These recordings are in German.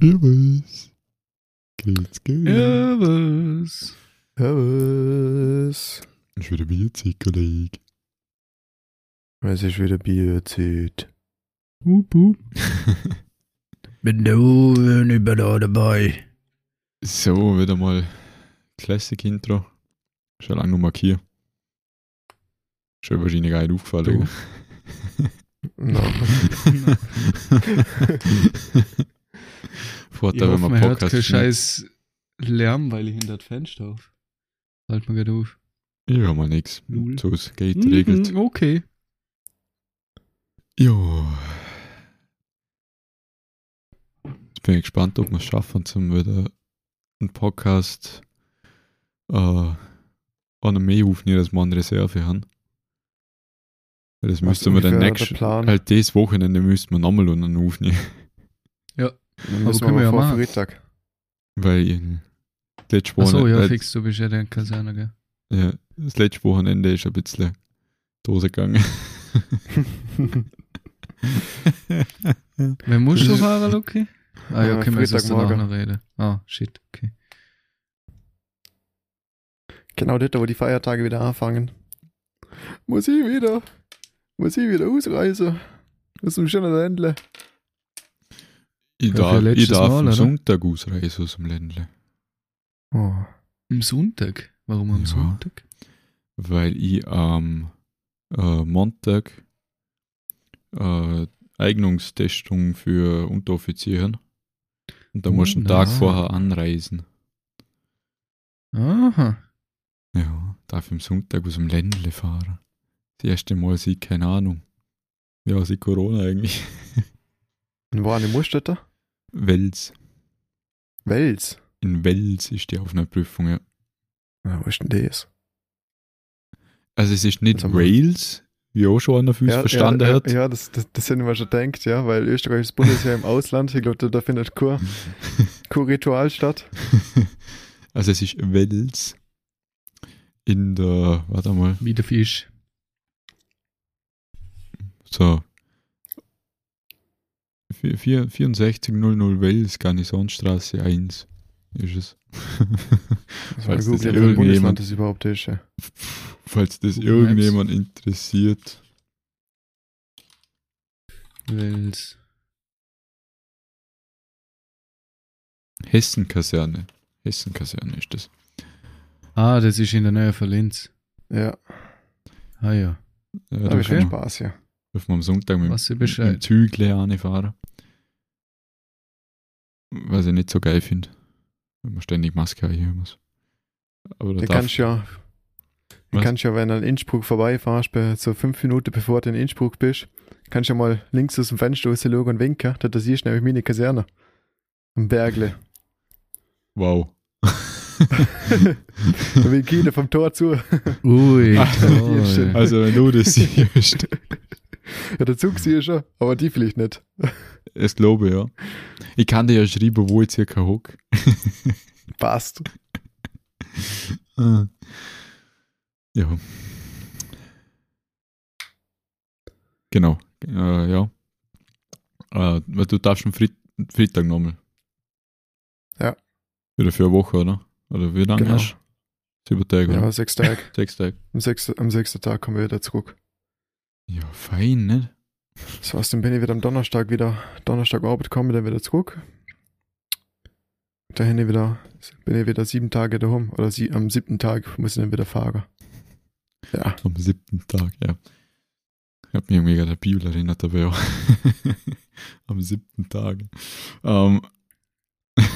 Servus. Geht's gut? Ja, was? Servus. Ist wieder Bierzeit, Kollege. Es ist wieder Bierzeit. Hup, hup. Bin da oben über da dabei. So, wieder mal Classic Intro. Schon lange markiert. Schon wahrscheinlich gar nicht aufgefallen. No. Vorteil, Ich wenn man man hört Podcast keinen scheiß Lärm, weil ich hinter das Fenster auf. Halt mal gerade auf. Ich höre mal nichts. Null. So es geht, regelt. Mhm, okay. Ja. Jetzt bin ich gespannt, ob wir es schaffen, zum wieder einen Podcast äh, an mehr aufnehmen, als wir eine Reserve haben. Das müssten wir dann nächstes, halt dieses Wochenende müssten wir nochmal einen aufnehmen. Dann Aber müssen wir können wir mal ja vor machen. Freitag. Weil ich, das letzte Achso, Wochenende, ja, fix, du bist ja der Kaserne, gell? ja, das letzte Wochenende ist ein bisschen Dose gegangen. Wer muss du fahren, Luki? Ah ja, können wir jetzt danach noch reden. Ah, shit, okay. genau dort, wo die Feiertage wieder anfangen. Muss ich wieder. Muss ich wieder ausreisen. Aus dem schönen Ländle. Ich darf, ich darf Mal, am oder? Sonntag ausreisen aus dem Ländle. Oh. Am Sonntag? Warum am Ja. Sonntag? weil ich am äh, Montag äh, Eignungstestung für Unteroffiziere habe. Und da Oh, musst du einen Tag na. vorher anreisen. Aha. Ja, darf ich am Sonntag aus dem Ländle fahren. Das erste Mal seit, keine Ahnung. Ja, seit Corona eigentlich. Und wo eine Musterstätte? Wels. Wels. In Wels ist die Aufnahmeprüfung, ja. Ja, wo ist denn das? Also es ist nicht? Wales, wie auch schon einer für uns verstanden ja, hat. Ja, das, das, das hätten wir schon gedacht, ja, weil Österreich ist Bundesjahr im Ausland. Ich glaube, da, da findet kein, kein Ritual statt. Also es ist Wels in der, warte mal, Wie der Fisch. so. Vier- vier- 6400 Wels, Garnisonstraße 1 ist es. Das Falls das irgendjemand- das überhaupt ist. Ja. Falls das Google Maps. irgendjemand interessiert. Wels. Hessenkaserne. Hessenkaserne ist das. Ah, das ist in der Nähe von Linz. ja, Ah ja. Ja, da habe ich schon kann Spaß, ja. dürfen wir am Sonntag mit, dem. Zügle anfahren. Was ich nicht so geil finde. Wenn man ständig Maske haben muss. Aber da Du kannst ja, du kannst ja, wenn du an Innsbruck vorbeifährst, bei so fünf Minuten bevor du in Innsbruck bist, kannst du ja mal links aus dem Fenster raus schauen und winken. Da siehst du nämlich meine Kaserne. Am Bergle. wow. da will Kiel vom Tor zu. Ui. Also wenn du das siehst, Ja, der Zug siehst schon, aber die vielleicht nicht. das glaube ich, ja. Ich kann dir ja schreiben, wo ich circa hock. Passt. Ah. Ja. Genau. Äh, ja. Äh, weil du darfst am Frit Freitag nochmal. Ja. Wieder für eine Woche, oder? Oder wie lange Genau. hast du? Sieben Tage, Ja, sechs Tage. Sechs Tage. Am sechsten, am sechsten Tag kommen wir wieder zurück. Ja, fein, ne? Das heißt, dann bin ich wieder am Donnerstag wieder, Donnerstagabend komme ich dann wieder zurück. Dahin ich wieder, bin ich wieder sieben Tage daheim. Oder sie, am siebten Tag muss ich dann wieder fahren. Ja, Am siebten Tag, ja. Ich habe mich irgendwie an der Bibel erinnert, aber ja. Am siebten Tag. Ähm,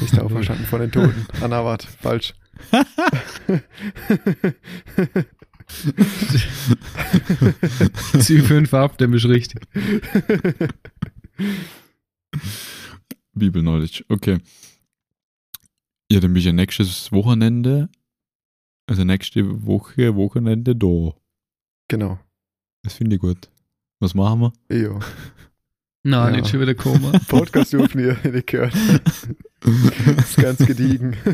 ist der auferstanden von den Toten. Ah, na, warte, falsch. Zieh fünf ab, dann bist du richtig. Bibel Knowledge, okay. Ja, dann bin ich ja nächstes Wochenende, also nächste Woche, Wochenende da. genau. Das finde ich gut. Was machen wir? Jo. Nein, Ja. nicht schon wieder kommen. Podcast aufnehmen, hätte ich gehört. Das ist ganz gediegen.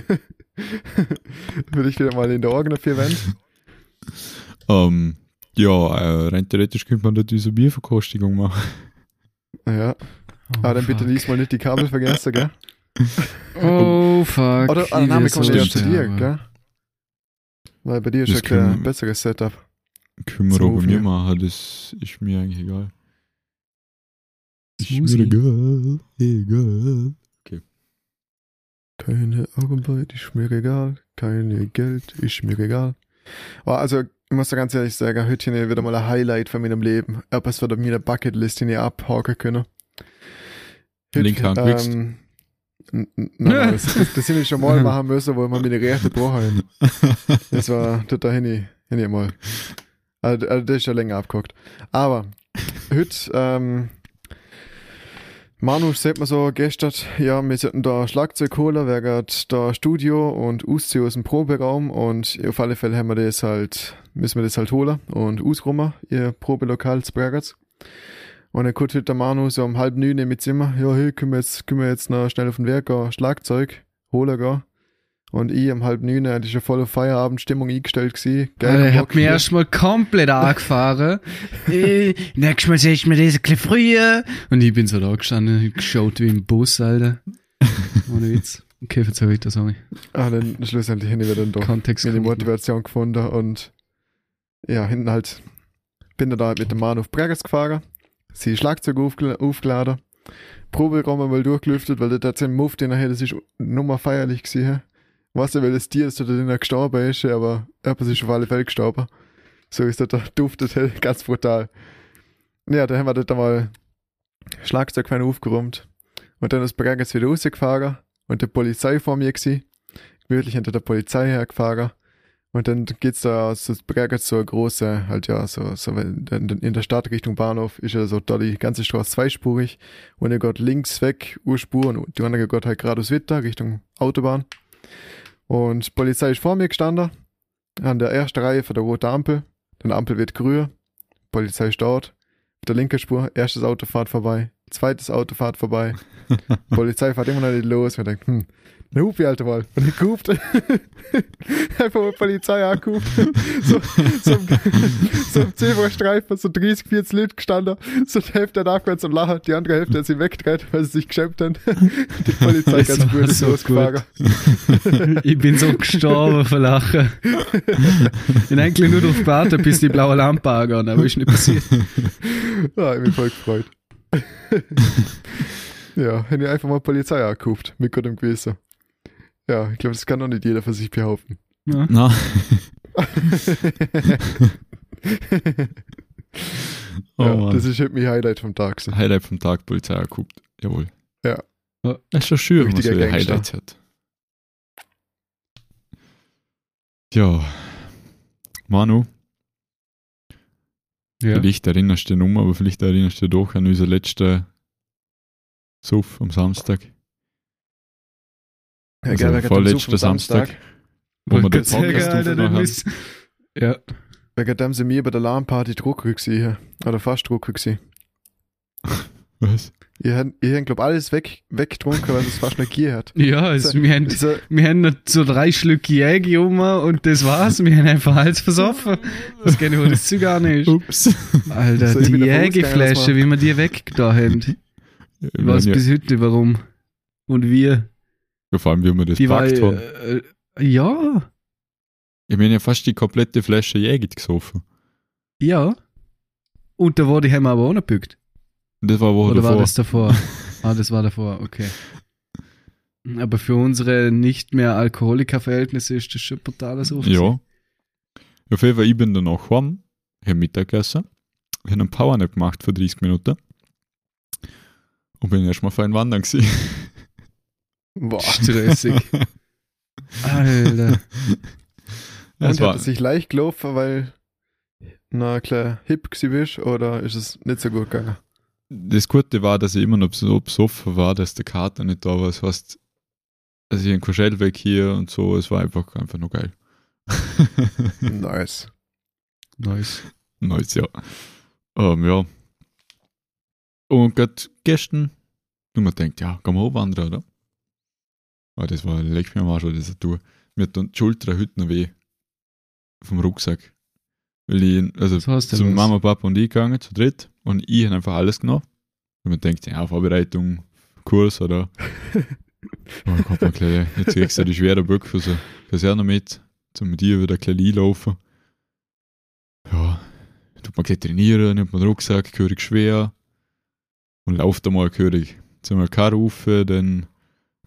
Würde ich wieder mal in der Orgel für Wand. Ähm, ja, äh, rein theoretisch könnte man dort diese Bierverkostigung machen. Ja. Oh, Aber dann bitte fuck. diesmal nicht die Kabel vergessen, gell? Oh, fuck. Oder ah, kommt so ja zu dir, gell? Weil bei dir ist ja kein besseres Setup. Können wir auch bei mir machen, das ist mir eigentlich egal. Ist mir egal, egal. Keine Arbeit ist mir egal, keine Geld ist mir egal. Oh, also, ich muss da ganz ehrlich sagen, heute hier wieder mal ein Highlight von meinem Leben. Etwas von meiner Bucketlist, den ich abhaken können. Linke Hand gewichst. ähm, n- n- Nein, das, das, das hätte ich schon mal machen müssen, wo wir meine Rechte haben. Das war, das da hin hin mal. Also, also, das ist schon länger abgehakt. Aber, heute, ähm, Manu, sieht man so gestern, ja, wir sollten da Schlagzeug holen, wegen da Studio und ausziehen aus dem Proberaum und auf alle Fälle haben wir das halt, müssen wir das halt holen und ausräumen, ihr Probelokal zu Bragatz. Und dann guckt halt der Manu so um halb neun im Zimmer, ja, hey, können wir jetzt, können wir jetzt noch schnell auf den Werk gehen, Schlagzeug holen gehen. Und ich um halb neun, hatte ich schon voll auf Feierabendstimmung eingestellt gewesen. Alter, ich hab Bock mir hier. erstmal komplett angefahren. äh, nächstes Mal sehe ich mir das ein bisschen früher. Und ich bin so da gestanden, geschaut wie im Bus, Alter. Ohne Witz. Okay, verzeih weiter, sorry. Ah, dann schlussendlich hin wir dann doch Kontext. noch. Motivation gefunden und ja, hinten halt bin dann da halt mit dem Mann auf Bragas gefahren, sie Schlagzeug aufgel aufgeladen, Proberaum mal durchgelüftet, weil der hat seinen Muff, den er hat, das ist nummer feierlich gewesen. Du, weil das Tier, das da gestorben ist, aber etwas ist auf alle Fälle gestorben. So ist das da duftet ganz brutal. Ja, da haben wir da mal Schlagzeug aufgeräumt und dann ist Bragas wieder rausgefahren und die Polizei vor mir gewesen gemütlich hinter der Polizei hergefahren. Und dann geht's da aus Berg so eine große, halt ja, so, so in der Stadt Richtung Bahnhof ist ja so da die ganze Straße zweispurig. Und er geht links weg, Urspur, und die andere geht halt geradeaus weiter Richtung Autobahn. Und die Polizei ist vor mir gestanden, an der ersten Reihe von der roten Ampel. Dann Ampel wird grün, Polizei steht, auf der linken Spur, erstes Auto fährt vorbei, zweites Auto fährt vorbei, Polizei fährt immer noch nicht los. Man denkt, hm, eine Hupe, Alter, mal. Und ich gehupt. Einfach mal Polizei angehupt. so, so, im- so im Zebrastreifen, so 30, 40 Leute gestanden. So die Hälfte hat nachwärts und lachen, die andere Hälfte hat sie weggedreht, weil sie sich geschämt haben. die Polizei Das ganz brüderlich so losgefahren. Ich bin so gestorben vor Lachen. Ich bin eigentlich nur darauf gewartet, bis die blaue Lampe angeht, aber ist nicht passiert. Ja, ich bin voll gefreut. ja, hätte ich einfach mal Polizei angehupt, mit gutem Gewissen. Ja, ich glaube, das kann doch nicht jeder für sich behaupten. Ja. Na, oh ja, das ist halt mein Highlight vom Tag. gewesen. Highlight vom Tag, Polizei angeguckt. Jawohl. Ja. Das ist schon schön, wenn man so Gangster. Highlights hat. Ja. Manu, Ja. vielleicht erinnerst du dich mehr, aber vielleicht erinnerst du dich doch an unseren letzten Suff am Samstag. Ja, Also am Samstag. Wo wir Wollte den Podcast aufgenommen Ja. Wegen dem sind wir bei der LAN-Party Druck gewesen. Oder fast Druck gewesen. Was? Ihr habt, ihr habt glaub alles weg, weggetrunken, weil es fast nicht Gier hat. Ja, also wir haben, So, wir haben noch so drei Schlücke Jäger um und das war's. Wir haben einfach alles versoffen. Das ich, wo das Zeug gar nicht. Ups. Alter, So, die Jägerflasche, wir- wie wir die weggetan haben. Ich weiß ja, bis heute warum. Und wir. Vor allem, wie wir das Die war, gepackt haben. äh, äh, ja, Ich meine ja fast die komplette Flasche Jäger gesoffen. ja. Und da wurde haben wir aber auch noch gebückt. Das war Woche Oder war davor. das davor? ah, das war davor, okay. Aber für unsere nicht mehr Alkoholiker-Verhältnisse ist das schon brutaler so. Ja. Auf jeden Fall, ich bin dann auch heim, ich habe Mittag gegessen, ich habe einen Powernap gemacht für 30 Minuten und bin erstmal fein wandern gewesen. Boah. Stressig. Alter. Ja, Und hat es sich leicht gelaufen, weil na klar hip gewesen bist, oder ist es nicht so gut gegangen? das Gute war, dass ich immer noch so besoffen war, dass der Kater nicht da war. Das heißt, also ich ein Kuschel weg hier und so, es war einfach, einfach nur geil. nice. Nice. Nice, ja. Ähm, ja. Und gerade gestern, und man denkt, ja, kann man auch wandern, oder? Aber das war, leck mir am Arsch, das tun. Mir hat dann die Schulter heute noch weh. Vom Rucksack. Weil ich, also du zu? Mama, Papa und ich gegangen, zu dritt. Und ich habe einfach alles genommen. Und man denkt, ja, Vorbereitung, Kurs oder Oh Gott, mal gleich, jetzt extra die schwere Böcke für so Kaserne mit, zum mit dir wieder gleich laufen. Ja, tut man gleich trainieren, nimmt man den Rucksack, gehörig schwer und lauft einmal gehörig. Zum LK rufen, dann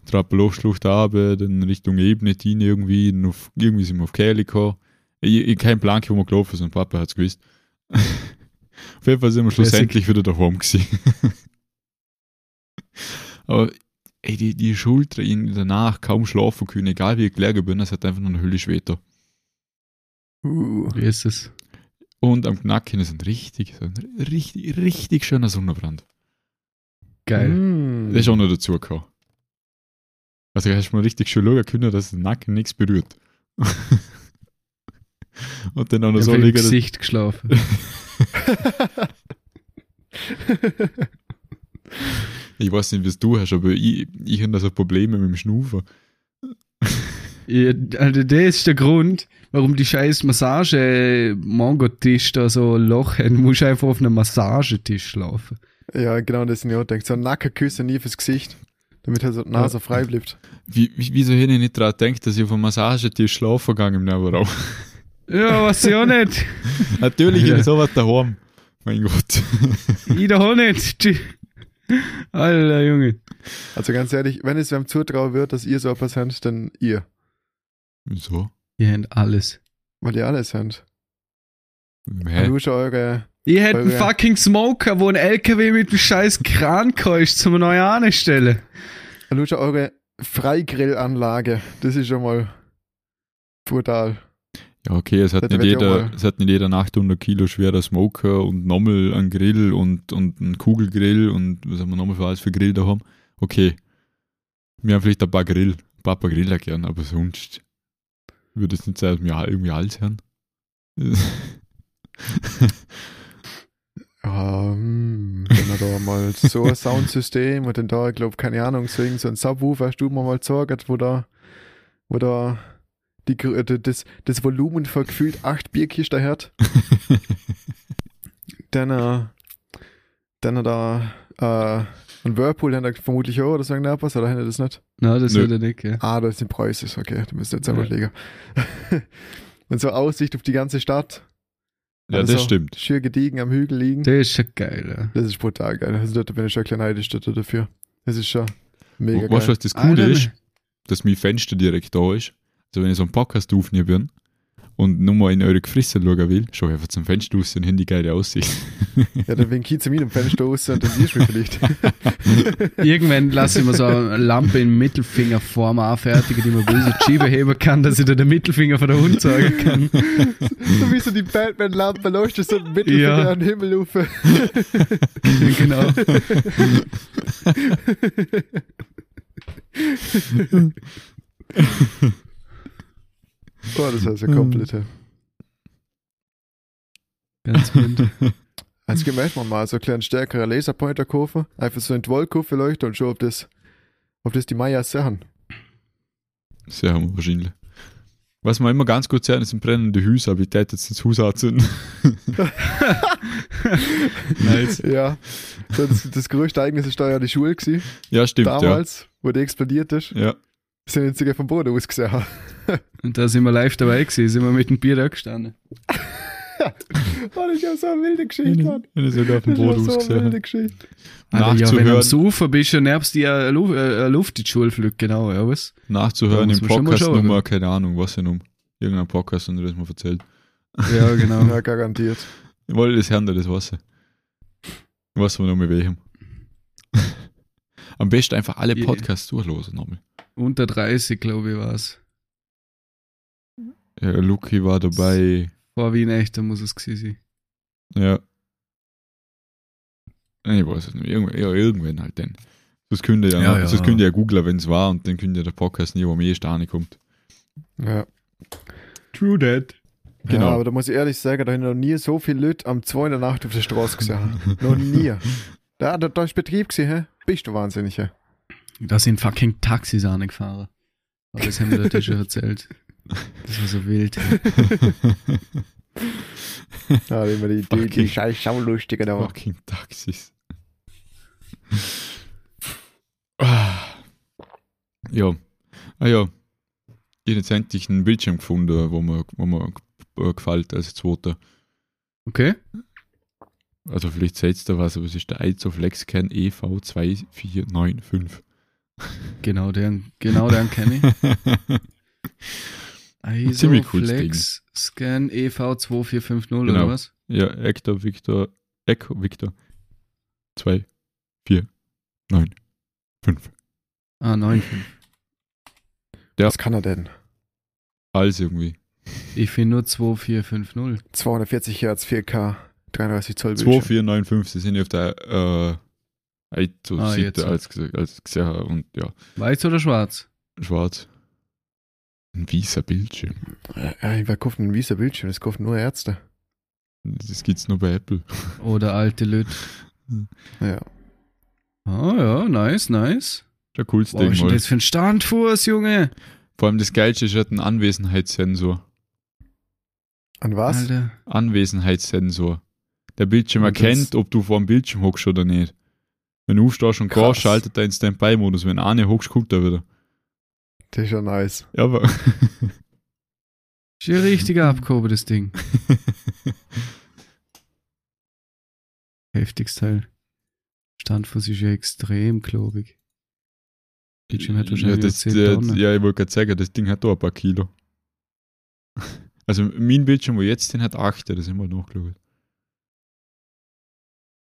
Trappe Luftschlucht runter, dann Richtung Ebene hin irgendwie, dann auf, irgendwie sind wir auf Kelly gekommen. Ich, ich kein Plan, wo wir gelaufen sind, Papa hat's gewusst. auf jeden Fall sind wir schlussendlich wieder daheim gewesen. Aber ey, die, die Schulter irgendwie danach kaum schlafen können, egal wie ich gelegen bin, es hat einfach nur eine Hülle später. Uh. Wie ist es? Und am Nacken ist ein richtig, so ein richtig, richtig schöner Sonnenbrand. Geil. Mm. Der ist auch noch dazu gekommen. Also hast du mal richtig schön schauen können, dass der Nacken nichts berührt. Und dann auch noch Ich so liegen. Gesicht geschlafen. Ich weiß nicht, wie es du hast, aber ich, ich habe da so Probleme mit dem Schnufen. Ja, also das ist der Grund, warum die scheiß Massage-Mango-Tisch da so ein Loch hat. Du musst einfach auf einem Massagetisch schlafen. ja, genau, das sind ja auch gedacht. So ein Nackerküsse nie fürs Gesicht, damit halt so die Nase frei bleibt. Wie, wie, wieso hätte ich nicht daran gedacht, dass ich auf einem Massagetisch schlafen gegangen im Nebenraum? Ja, weiß ich auch nicht. Natürlich Ja. ist sowas daheim. Mein Gott. Ich auch nicht. Alter Junge. Also ganz ehrlich, wenn es wem zutrauen wird, dass ihr so etwas habt, dann ihr. Wieso? Ihr habt alles. Weil ihr alles habt. Hä? Du schon eure, Ihr hättet einen fucking Smoker, wo ein LKW mit dem scheiß Kran ist, zum neuen anstellen. schon eure Freigrillanlage. Das ist schon mal brutal. Ja, okay, es hat, Das nicht jeder, es hat nicht jeder 800 Kilo schwerer Smoker und nochmal ein Grill und, und ein Kugelgrill und was haben wir nochmal für alles für Grill da haben. Okay. Wir haben vielleicht ein paar Grill, ein paar, paar Griller gern, aber sonst würde es nicht sein, dass wir irgendwie alles haben. Ja, hm, wenn er da mal so ein Soundsystem und dann da, ich glaube, keine Ahnung, so, ein Subwoofer hast du mir mal gesagt, wo da, wo da die, äh, das, das Volumen von gefühlt acht Bierkisten hat, dann, äh, dann da, äh, ein Whirlpool hat er vermutlich auch, oder sagen die etwas, oder hat er das nicht? Na, das Nö. wird er nicht, gell? Ah, das sind Preise, okay, da müsst ihr jetzt einfach Ja. legen. und so Aussicht auf die ganze Stadt. Ja, Also, das stimmt. Schön gediegen am Hügel liegen. Der ist schon geil, ja. Das ist brutal geil. Also da bin ich schon ein bisschen neidisch da- dafür. Das ist schon mega Weißt du, geil. was das Coole Alter, ist? Dass mein Fenster direkt da ist. Also wenn ich so einen Podcast aufnehmen bin und nur mal in eure Gefrisse schauen will, schau einfach zum Fenster raus und haben die geile Aussicht. Ja, dann winke ich zu mir am Fenster raus und dann siehst du mich vielleicht. Irgendwann lasse ich mir so eine Lampe in Mittelfingerform anfertigen, die man böse Schiebe heben kann, dass ich da den Mittelfinger von der Hund zeigen kann. so wie so die Batman-Lampe leuchtet so ein Mittelfinger Ja. an den Himmel auf. genau. Oh, das heißt ja komplett. Ganz blind. Als gemerkt man mal so einen kleinen stärkeren Laserpointer kaufen, einfach so in die Wolke leuchten und schon, ob das, ob das die Mayas sahen. Sehr haben wahrscheinlich. Was man immer ganz gut sehen, sind brennende Häuser, aber ich täte jetzt ins Haus anzünden. nice. Ja, das, das größte Ereignis ist da ja die Schule gewesen, Ja, stimmt, damals, wo die explodiert ist. ja. Ja. Sind jetzt sogar vom Boden ausgesehen. Und da sind wir live dabei gewesen, sind wir mit dem Bier da gestanden. Oh, das ist ja so eine wilde Geschichte, Mann. Wenn ich sogar auf dem Das ist Boden ja so eine ausgesehen wilde habe. Geschichte. Alter, ja, wenn du Nachzuhören. am Saufen bist, dann nervst du ja Luft, äh, Luft in die Schule fliegt, genau, ja, was? Nachzuhören Da im muss man schon mal Podcast schauen, Nummer, keine Ahnung, was denn um. Irgendein Podcast, und das mal erzählt. Ja, genau. Ja, garantiert. Ich wollte das hören, das Wasser. Ich weiß aber noch mit welchem. Am besten einfach alle. Podcasts durchlosen nochmal. Unter 30, glaube ich, war's. Ja, Luki war dabei. Vor Wien echt, da muss es gewesen sein. Ja. Ich weiß es nicht. Irgendw ja, irgendwann halt dann. Das könnt ihr ja, Ja, ja. Das ja googlen, wenn es war, und dann könnt ihr der Podcast nie, wo mir erst kommt. Ja. True that. Genau. Ja, aber da muss ich ehrlich sagen, da habe ich noch nie so viele Leute am 2 in der Nacht auf der Straße gesehen. noch nie. Da, da, da ist Betrieb gewesen, hä? Bist du wahnsinnig, hä? Da sind fucking Taxis angefahren. Aber das haben wir natürlich schon erzählt. Das war so wild. Ja, immer die, die, die scheiß Schaulustigen da. Fucking Taxis. Ja. Ah ja. Ich habe jetzt endlich einen Bildschirm gefunden, wo mir, wo mir äh, gefällt als zweiter. Okay. Also vielleicht seht ihr was, aber es ist der Eizo Flexcan E EV2495. Genau den, genau den kenne ich. ISO Ziemlich cooles Flex Scan E EV2450 Genau. oder was? ja, Hector Victor, Echo Victor 2, 4, 9, 5. Ah, 9. Ja. Was kann er denn? Alles irgendwie. Ich finde nur 2450. 240 Hertz, 4K, 33 Zoll Bildschirm. 2495, sie sind ja auf der äh, Eizo Ah, als, als gesehen und ja, Weiß oder schwarz? schwarz. Ein weißer Bildschirm. Ja, ich kauft einen weißen Bildschirm, das kaufen nur Ärzte. Das gibt's nur bei Apple. Oder alte Lüt. Ja. Ah ja, nice, nice. Der coolste Was ist Ding, denn das für ein Standfuß, Junge? Vor allem das Geilste ist halt ein Anwesenheitssensor. An was? Alter. Anwesenheitssensor. Der Bildschirm Und erkennt, ob du vor dem Bildschirm hockst oder nicht. Wenn du aufstehst und gehst, schaltet er in Standby-Modus. Wenn eine hockst, guckt er wieder. Das ist ja nice. Ja, aber. Ist ja richtig abgehoben, das Ding. Heftiges Teil. Standfuß ist ja extrem klobig. Bildschirm hat wahrscheinlich ja, das, 10 ja, ich wollte gerade sagen, das Ding hat auch ein paar Kilo. Also mein Bildschirm, wo jetzt den hat 8, das ist immer nachgeschaut.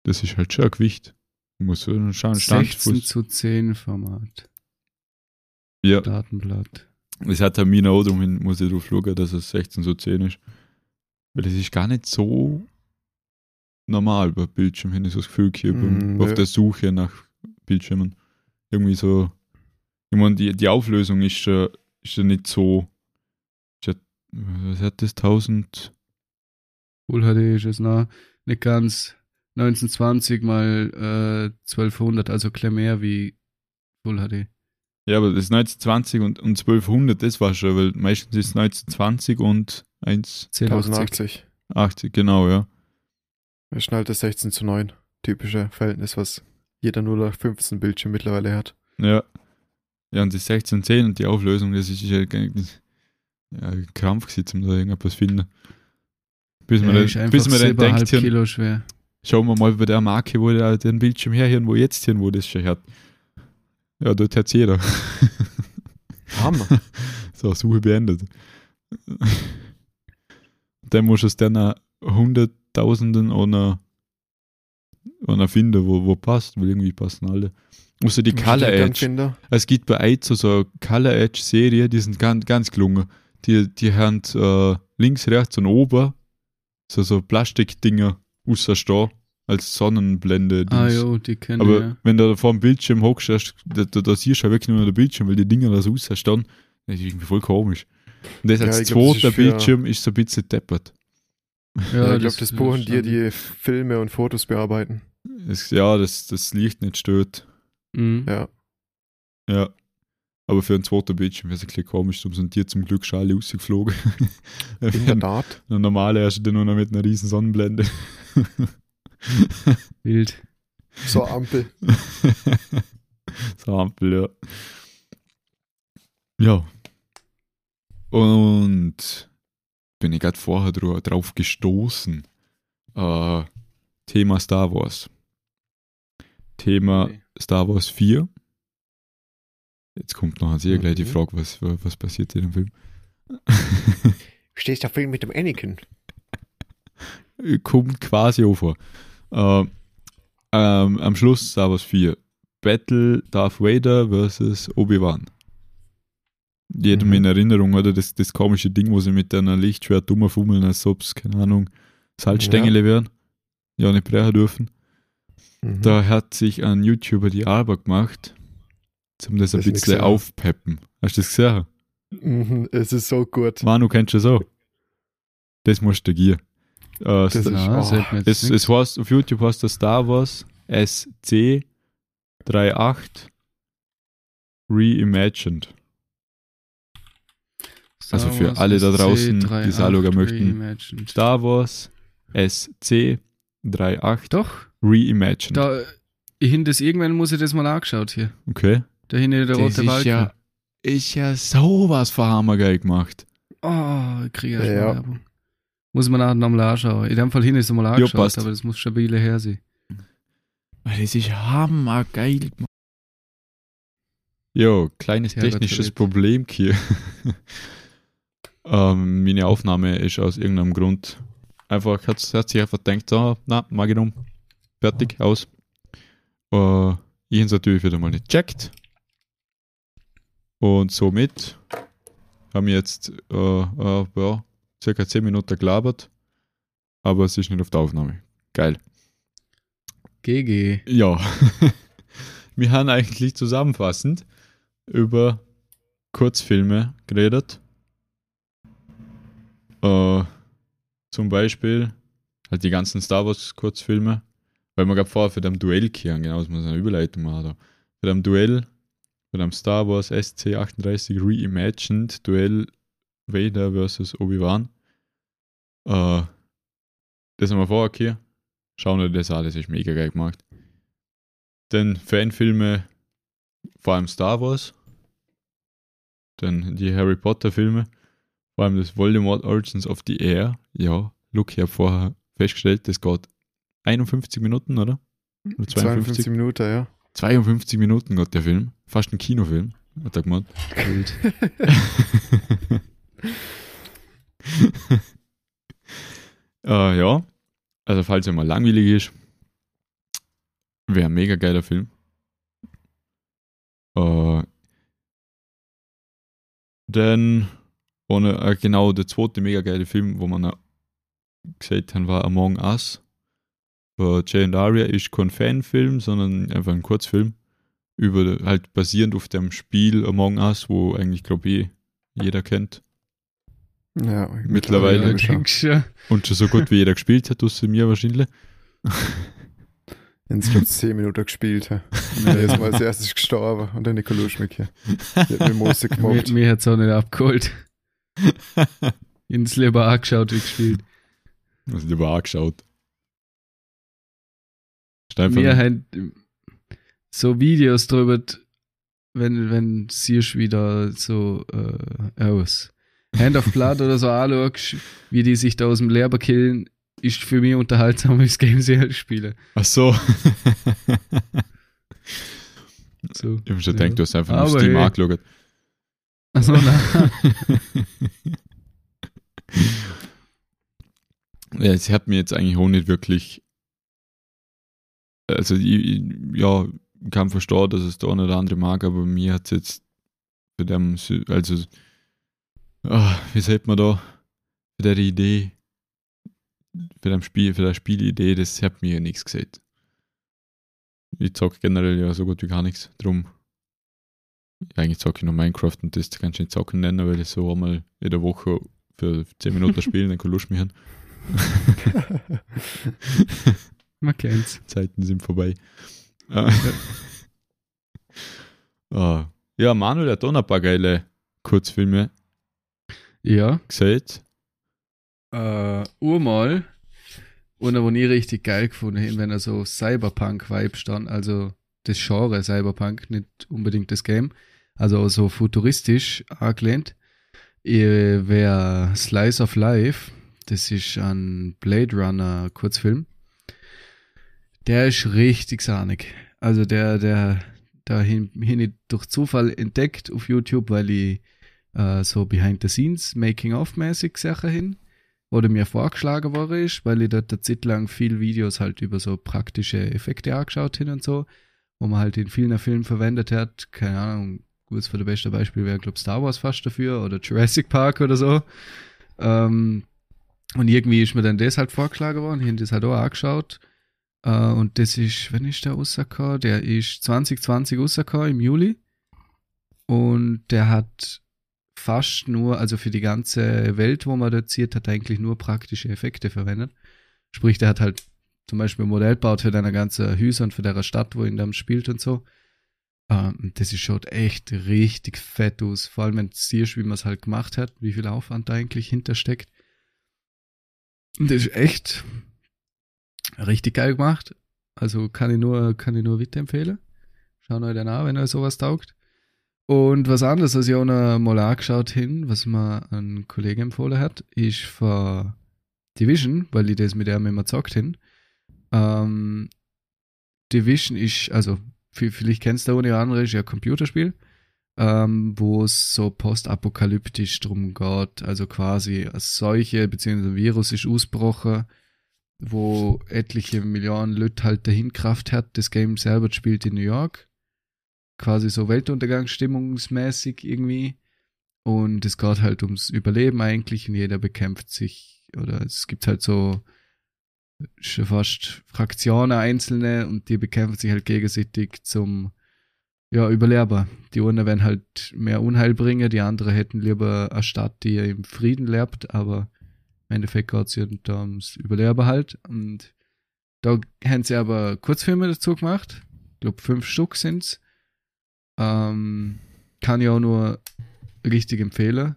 Das ist halt schon ein Gewicht. Du musst so schauen, 16 Standfuß. zu 10 Format. Ja, Datenblatt. das hat der Mina auch, darum muss ich drauf schauen, dass es 16 so 10 ist. Weil das ist gar nicht so normal bei Bildschirmen, habe ich so das Gefühl hier beim, Mm, auf der Suche nach Bildschirmen. Irgendwie so, ich meine, die, die Auflösung ist schon, ist schon nicht so, ja, was hat das, 1000, Full HD ist es noch nicht ganz 1920 mal äh, 1200, also klar mehr wie Full HD. Ja, aber das 1920 und, und 1200, das war schon, weil meistens ist es 1920 und 180, 1080. 1080. genau, ja. Er schnallt das 16 zu 9. Typische Verhältnis, was jeder 0815 Bildschirm mittlerweile hat. Ja. Ja, und die 1610 und die Auflösung, das ist ja, ja ein Krampf gewesen, um da irgendwas zu finden. Bis man, ist einfach bis man dann 7,5 denkt, hier, Kilo schwer. schauen wir mal bei der Marke, wo der den Bildschirm herhören, wo jetzt hin, wo das schon hat. Ja, dort hat jeder. Hammer. so, Suche beendet. dann musst du es dann nach Hunderttausenden oder, oder finden, wo, wo passt, weil irgendwie passen alle. Außer die Color Edge. Es gibt bei Aizo so eine Color Edge Serie, die sind ganz, ganz gelungen. Die, die haben äh, links, rechts und oben so, so Plastikdinger rausstehen als Sonnenblende. Ah jo, die kennen Aber ja. wenn du vor dem Bildschirm hockst, da, da, da siehst du ja wirklich nur noch den Bildschirm, weil die Dinger da so rausstehen. Das ist irgendwie voll komisch. Und das Ja, als zweiter Bildschirm ist so ein bisschen deppert. Ja, ich glaube, das buchen ist dir, die Filme und Fotos bearbeiten. Das, ja, das, das Licht nicht stört. Mhm. Ja. Ja. Aber für einen zweiten Bildschirm wäre es ein bisschen komisch, darum sind die zum Glück schon alle rausgeflogen. In der Tat. Eine normale hast du den nur noch mit einer riesen Sonnenblende. Wild. So Ampel. so Ampel, ja. Ja. Und bin ich gerade vorher dra- drauf gestoßen. Äh, Thema Star Wars. Thema Okay. Star Wars 4. Jetzt kommt noch sehr gleich die Mhm. Frage, was, was passiert in dem Film. Stehst der Film mit dem Anakin? kommt quasi auch vor. Äh, ähm, am Schluss Star Wars 4. Battle Darth Vader versus Obi-Wan. Jedem Mhm. in Erinnerung, oder? Das, das komische Ding, wo sie mit einer Lichtschwert dummer fummeln, als ob es, keine Ahnung, Salzstängele wären. Ja, nicht brechen dürfen. Mhm. Da hat sich ein YouTuber die Arbeit gemacht, um das ein Das bisschen ja. aufpeppen. Hast du das gesehen? Mhm, es ist so gut. Manu, kennst du das auch? Das musst du gehen. Äh, Das ist- oh, Es, es heißt, auf YouTube heißt das Star Wars SC38 Reimagined. also für Wars alle da draußen, die SC38 es auch schauen möchten. Star Wars SC38 Doch, Reimagined. da, ich hin das irgendwann muss ich das mal angeschaut hier. Okay. Da hinten der Das rote ist Balken. ja ist ja sowas von hammergeil gemacht. Oh, ich kriege ja Ja. Werbung. Muss man nachher nochmal anschauen. In dem Fall hin ist es mal angeschaut, passt. aber das muss stabile her sein. Weil Das ist hammergeil. Jo, kleines Ja, technisches. Problem hier. ähm, meine Aufnahme ist aus irgendeinem Grund einfach, hat, hat sich einfach gedacht, so, na, mal genommen, fertig, aus. Äh, ich habe es natürlich wieder mal nicht checkt. Und somit haben wir jetzt äh, äh, ja, circa 10 Minuten gelabert, aber es ist nicht auf der Aufnahme. Geil. GG. Ja, wir haben eigentlich zusammenfassend über Kurzfilme geredet. Äh, zum Beispiel halt die ganzen Star Wars Kurzfilme, weil man gerade vorher für dem Duell kehren, genau, das muss eine Überleitung machen. Für dem Duell, für dem Star Wars SC38 Reimagined Duell Vader vs. Obi-Wan. Äh, das haben wir vorher hier. Schauen wir das an, das ist mega geil gemacht. Dann Fanfilme, vor allem Star Wars. Dann die Harry Potter Filme, vor allem das Voldemort Origins of the Air. Ja, look, ich habe vorher festgestellt, das geht 51 Minuten, oder? Oder 52 52? Minuten, ja. 52 Minuten geht der Film. Fast ein Kinofilm, hat er gemeint. Äh, ja, also falls er mal langweilig ist, wäre ein mega geiler Film. Äh, dann, ohne, äh, genau, der zweite mega geile Film, wo man äh, gesagt haben, war Among Us. Für Jay und Aria ist kein Fanfilm, sondern einfach ein Kurzfilm. Über, halt basierend auf dem Spiel Among Us, wo eigentlich, glaube ich, jeder kennt. Ja, Mittlerweile. Ja, schon. denkst ja. Und schon so gut wie jeder gespielt hat, außer mir wahrscheinlich. Insgesamt 10 Minuten gespielt. Ja. Er ist mal als erstes gestorben und dann Nico Luschmick hier. Die hat mir Mir, gemobbt. mir hat es auch nicht abgeholt. Ins Leber angeschaut, wie gespielt. Also lieber angeschaut. Wir haben so Videos drüber, wenn, wenn siehst wieder so äh, aus. Hand of Blood oder so anschaust, wie die sich da aus dem Leber killen, ist für mich unterhaltsam, wie das Game selbst spielen. Ach so. So. ich habe schon Ja. gedacht, du hast einfach nur Steam hey. angeschaut. Also, nein. ja, es hat mir jetzt eigentlich auch nicht wirklich. Also, ich, ich, ja, ich kann verstehen, dass es der eine oder andere mag, aber mir hat es jetzt dem, also, ah, wie sagt man da, für die Idee, für das Spiel, für die Spielidee, das hat mir nichts gesagt. Ich zocke generell ja so gut wie gar nichts, drum. Eigentlich zocke ich nur Minecraft und das kannst du nicht zocken nennen, weil ich so einmal in der Woche für 10 Minuten spielen, dann kann Lust mich haben. Man kennt's. Zeiten sind vorbei. Äh, ah, ja, Manuel hat auch noch ein paar geile Kurzfilme Ja. gesehen. Äh, urmal. Und wo ich richtig geil gefunden habe, wenn er so Cyberpunk-Vibe stand, also das Genre Cyberpunk, nicht unbedingt das Game, also so futuristisch angelehnt, wäre Slice of Life, das ist ein Blade Runner Kurzfilm. Der ist richtig sahnig. Also der, der, da hin, hin ich durch Zufall entdeckt auf YouTube, weil ich äh, so Behind the Scenes, Making-of-mäßig Sachen hin oder mir vorgeschlagen worden ist, weil ich dort eine Zeit lang viel Videos halt über so praktische Effekte angeschaut hin und so, wo man halt in vielen Filmen verwendet hat. Keine Ahnung, gut, für das beste Beispiel wäre, glaube Star Wars fast dafür oder Jurassic Park oder so. Ähm, und irgendwie ist mir dann das halt vorgeschlagen worden, ich habe das halt auch angeschaut. Äh, und das ist, wenn ist der rausgekommen? Der ist 2020 rausgekommen im Juli. Und der hat fast nur, also für die ganze Welt, wo man dort sieht, hat er eigentlich nur praktische Effekte verwendet. Sprich, der hat halt zum Beispiel ein Modell gebaut für deine ganze Häuser und für deine Stadt, wo ihn dann spielt und so. Ähm, das ist schaut echt richtig fett aus. Vor allem, wenn du siehst, wie man es halt gemacht hat, wie viel Aufwand da eigentlich hintersteckt. Das ist echt richtig geil gemacht. Also kann ich nur, kann ich nur weiterempfehlen. Schaut euch den an, wenn euch sowas taugt. Und was anderes, was ich auch noch mal angeschaut hin, was mir ein Kollege empfohlen hat, ist für Division, weil ich das mit ihm immer gezockt hin. Ähm, Division ist, also vielleicht kennst du eine andere, ist ja ein Computerspiel, ähm, wo es so postapokalyptisch drum geht, also quasi eine Seuche bzw. Virus ist ausgebrochen, wo etliche Millionen Leute halt dahin Kraft hat. Das Game selber spielt in New York quasi so Weltuntergangsstimmungsmäßig irgendwie. Und es geht halt ums Überleben eigentlich und jeder bekämpft sich oder es gibt halt so schon fast Fraktionen einzelne und die bekämpfen sich halt gegenseitig zum ja, Überleben. Die einen werden halt mehr Unheil bringen, die anderen hätten lieber eine Stadt, die im Frieden lebt, aber im Endeffekt geht es ja ums Überleben halt. Und da haben sie aber Kurzfilme dazu gemacht. Ich glaube, fünf Stück sind's. Ähm, kann ich auch nur richtig empfehlen.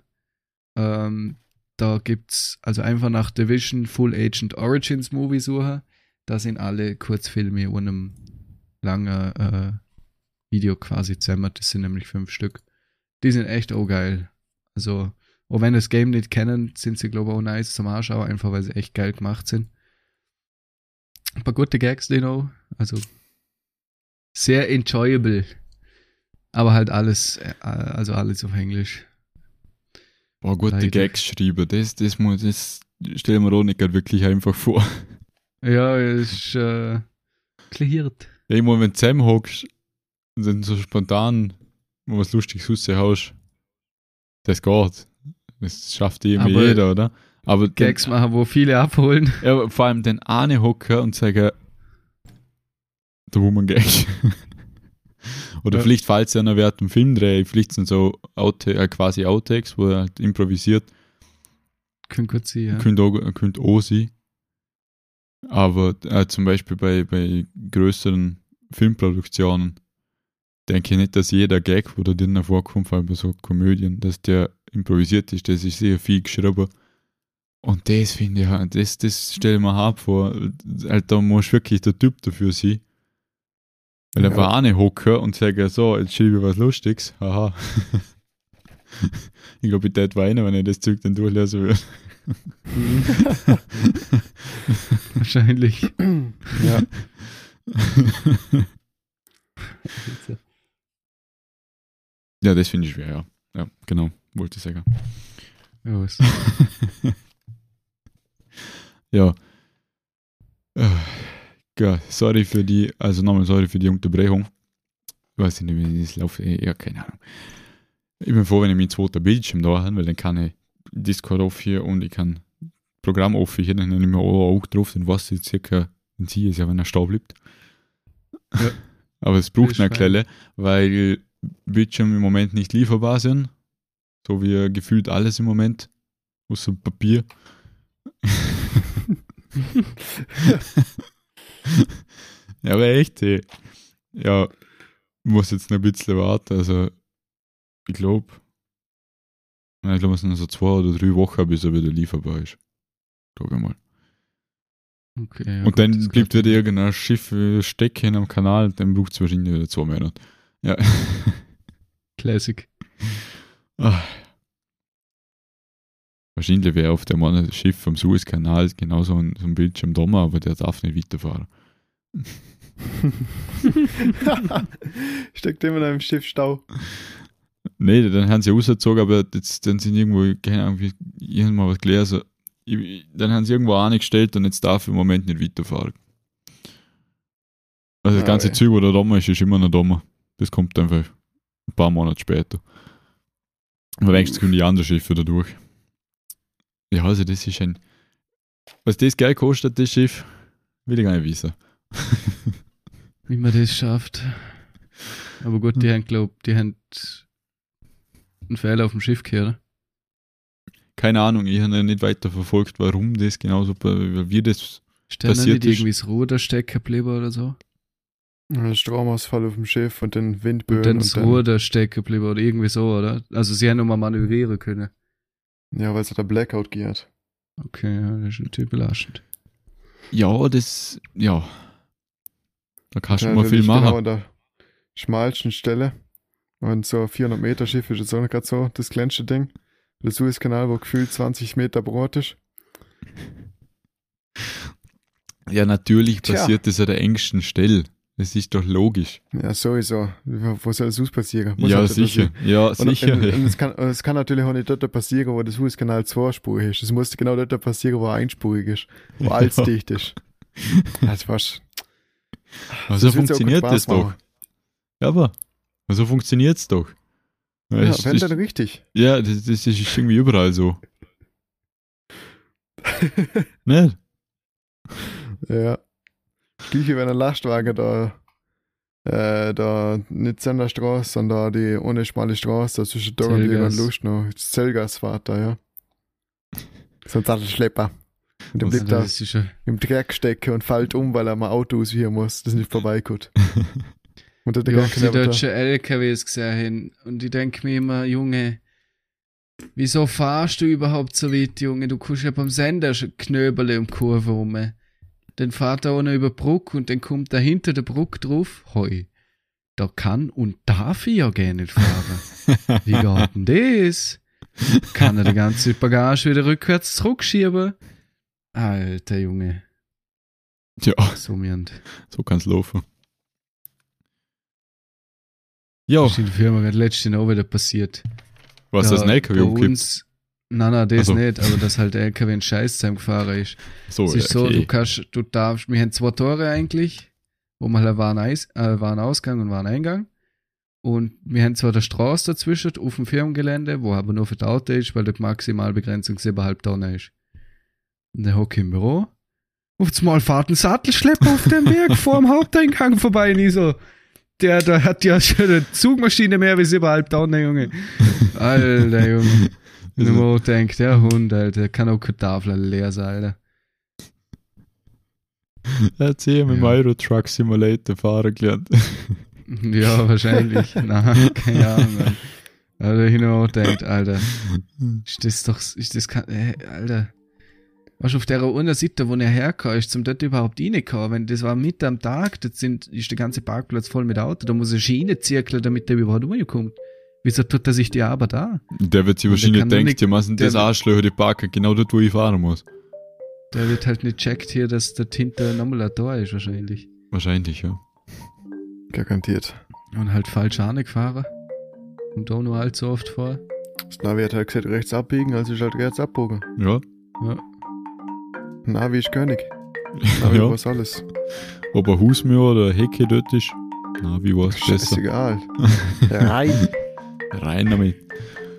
Ähm, da gibt's also einfach nach Division Full Agent Origins Movie suchen. Da sind alle Kurzfilme in einem langen äh, Video quasi zusammen. Das sind nämlich fünf Stück. Die sind echt auch geil. Also, auch wenn das Game nicht kennen, sind sie, glaube ich, auch nice zum Anschauen, einfach weil sie echt geil gemacht sind. Ein paar gute Gags, die know. Also, sehr enjoyable. Aber halt alles, äh, also alles auf Englisch. Boah, gute Leider. Gags schreiben, das, das, muss, das stellen wir auch nicht wirklich einfach vor. Ja, es ist äh, klärt. Ja, ich meine, wenn du zusammenhockst und dann so spontan was Lustiges raushaust, das geht. Das schafft eh immer Aber jeder, oder? Aber Gags machen, wo viele abholen. Den, ja, vor allem den eine hocken und sagen, der Woman Gag. Oder Ja. vielleicht, falls er noch Wert im Film dreht, vielleicht sind so Out äh, quasi Outtakes, wo er halt improvisiert, Können kurz sehen, ja. könnte auch, könnte auch sein. Aber äh, zum Beispiel bei, bei größeren Filmproduktionen denke ich nicht, dass jeder Gag, wo da drinnen vorkommt, vor allem bei so Komödien, dass der improvisiert ist. Das ist sehr viel geschrieben. Und das finde ich, halt- das, das stelle ich mir hart vor. Halt, da muss wirklich der Typ dafür sein. Weil Ja. einfach eine hocken und sagen, so, jetzt schreibe ich was Lustiges. Haha. ich glaube, ich tät weinen, wenn ich das Zeug dann durchlesen würde. Wahrscheinlich. ja. Ja, das finde ich schwer, ja. Ja, genau, wollte ich sagen. Ja, was? Ja. Ja, sorry für die, also nochmal sorry für die Unterbrechung. Ich weiß nicht, wie das läuft, ja, keine Ahnung. Ich bin froh, wenn ich meinen zweiten Bildschirm da habe, weil dann kann ich Discord auf hier und ich kann Programm auf hier, dann nehme ich mir auch drauf, dann weiß ich circa, dann sehe ich ja, wenn er stehen bleibt. Ja. Aber es braucht eine. Quelle, weil Bildschirme im Moment nicht lieferbar sind. So wie gefühlt alles im Moment. Außer Papier. ja, aber echt, ey. Ja, ich muss jetzt noch ein bisschen warten. Also, ich glaube, ich glaube, es sind so zwei oder drei Wochen, bis er wieder lieferbar ist. Glaube ich mal. Okay, ja, und gut, dann bleibt wieder irgendein Schiff äh, stecken am Kanal, dann braucht es wahrscheinlich wieder zwei Monate. Ja. Classic. Ah. Wahrscheinlich wäre auf dem Schiff vom Suezkanal genauso ein, so ein Bildschirm da, aber der darf nicht weiterfahren. Steckt immer noch im Schiff Stau. Nee, dann haben sie rausgezogen, aber jetzt, dann sind irgendwo, keine Ahnung, wie- irgendwann was gelesen. Ich- Dann haben sie irgendwo angestellt und jetzt darf ich im Moment nicht weiterfahren. Also das Ah, ganze ey. Zeug, wo da da ist, ist immer noch da. Das kommt einfach ein paar Monate später. Aber wenigstens kommen die anderen Schiffe da durch. Ja, also das ist ein. Was das Geld kostet, das Schiff, will ich gar nicht wissen. Wie man das schafft. Aber gut, die haben, glaub, die haben einen Fehler auf dem Schiff gehört. Keine Ahnung, ich habe nicht weiter verfolgt, warum das genauso, weil wir das Ist da Passiert nicht ist- irgendwie das Ruder stecken geblieben oder so? Ein Stromausfall auf dem Schiff und dann Windböen. Und dann und das dann, Ruder stecken geblieben oder irgendwie so, oder? Also sie haben nur mal manövrieren können. ja, weil es hat der Blackout geht. Okay, ja, das ist natürlich belastend. Ja, das, ja. Da kannst du Ja, mal viel machen. Genau an der schmalsten Stelle. Und so ein 400 Meter Schiff ist jetzt auch nicht gerade so das kleinste Ding. Der Suezkanal, wo gefühlt 20 Meter breit ist. Ja, natürlich Tja. passiert das an der engsten Stelle. Das ist doch logisch. Ja, sowieso. Wo soll das sonst passieren? Muss ja, halt sicher. passieren. Ja, Und, sicher. Und, und es, kann, es kann natürlich auch nicht dort passieren, wo der Suezkanal zweispurig ist. Es muss genau dort passieren, wo er einspurig ist. Wo alles Ja. dicht ist. Also was. Also auch funktioniert keinen das doch. machen. Ja, aber so funktioniert's doch. Ja, Ja, das, wenn dann richtig. ja das, das ist irgendwie überall so. Nicht? Ja. Gleiche, wenn ein Lastwagen da, äh, da nicht Straße, sondern da die ohne schmale Straße, da zwischen Dornbirn und. Lust noch, das Zellgas fährt da, ja. So ein Sattelschlepper. Und der Was bleibt da ja, im Dreck stecken und fällt um, weil er mal Auto ausführen muss, das nicht vorbeikommt. Und der Dreck oft die neben da. deutschen LKWs gesehen. Und ich denke mir immer, Junge, wieso fahrst du überhaupt so weit, Junge? Du kannst ja beim Sender schon Knöbel im Kurve rum. Dann fährt er auch noch über die Brücke und dann kommt da hinter der Brücke drauf, hoi, da kann und darf ich ja gar nicht fahren. Wie geht denn das? Kann er die ganze Bagage wieder rückwärts zurückschieben? Alter Junge, Ja, so mirnd. so kann's laufen. Ja, Das ist in der Firma gerade letzte Noch wieder passiert. was Da das ein LKW umkippt? uns, Nein, nein, das Also. nicht, aber dass halt der LKW ein Scheiß gefahren ist. So, es ist so, okay. du kannst, du darfst, wir haben zwei Tore eigentlich, wo man halt waren, Eis, äh, waren Ausgang und waren Eingang. Und wir haben zwar der Straße dazwischen auf dem Firmengelände, wo aber nur für die Auto ist, weil die Maximalbegrenzung 7,5 Tonnen ist. Und dann hocke im Büro. Auf einmal fährt ein Sattelschlepper auf dem Weg vor dem Haupteingang vorbei. Und ich so, der, der hat ja schon eine Zugmaschine mehr wie 7,5 Tonnen, Junge. Alter, Junge. Und Also- ich mir auch denkt, der Hund, Alter, der kann auch keine Tafel leer sein, Alter. Erzähl mit dem Ja. Euro Truck Simulator fahren gelernt. Ja, wahrscheinlich. Nein, keine Ahnung. Aber ich mir auch denkt, Alter, ist das doch, ist das, kann, äh, Alter. Was auf der Unterseite, wo er herkam, ist zum dort überhaupt reingekommen. Wenn das war mitten am Tag, das sind, ist der ganze Parkplatz voll mit Auto, da muss er Schiene zirkeln, damit der überhaupt reinkommt. Wieso tut er sich die aber da? Der wird sich der wahrscheinlich denkt, ja, was sind das der- Arschlöcher, die parken genau dort, wo ich fahren muss. Der wird halt nicht checkt hier, dass dort hinter nochmal ein Tor ist, wahrscheinlich. Wahrscheinlich, ja. Garantiert. Und halt falsch angefahren. Und da nur allzu oft vor. Das Navi hat halt gesagt, rechts abbiegen, also ist halt rechts abbogen. Ja, Navi ist König. Navi ja. weiß alles. Ob ein Haus mehr oder eine Hecke dort ist. Na, wie war's besser? Scheißegal. Rein. Rein damit.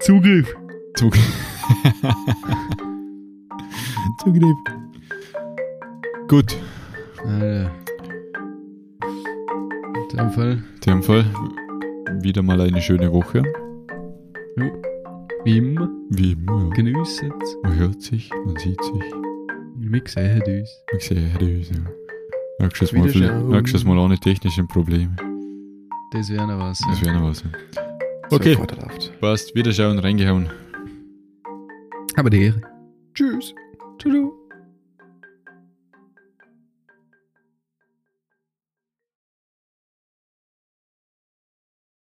Zugriff! Zug. Zugriff. Gut, Alter. In dem Fall, in dem Fall wieder mal eine schöne Woche. wie immer, Wie immer, ja. geniessen Man hört sich, man sieht sich. Wir sehen uns. Ich sehe das, ja. Nächstes Mal, vielleicht- nächstes Mal ohne technische Probleme. Das wäre noch was. Das wäre noch was. ja. Okay. So. Passt, Wiederschauen, reingehauen. Aber die Ehre. Tschüss. Tudu.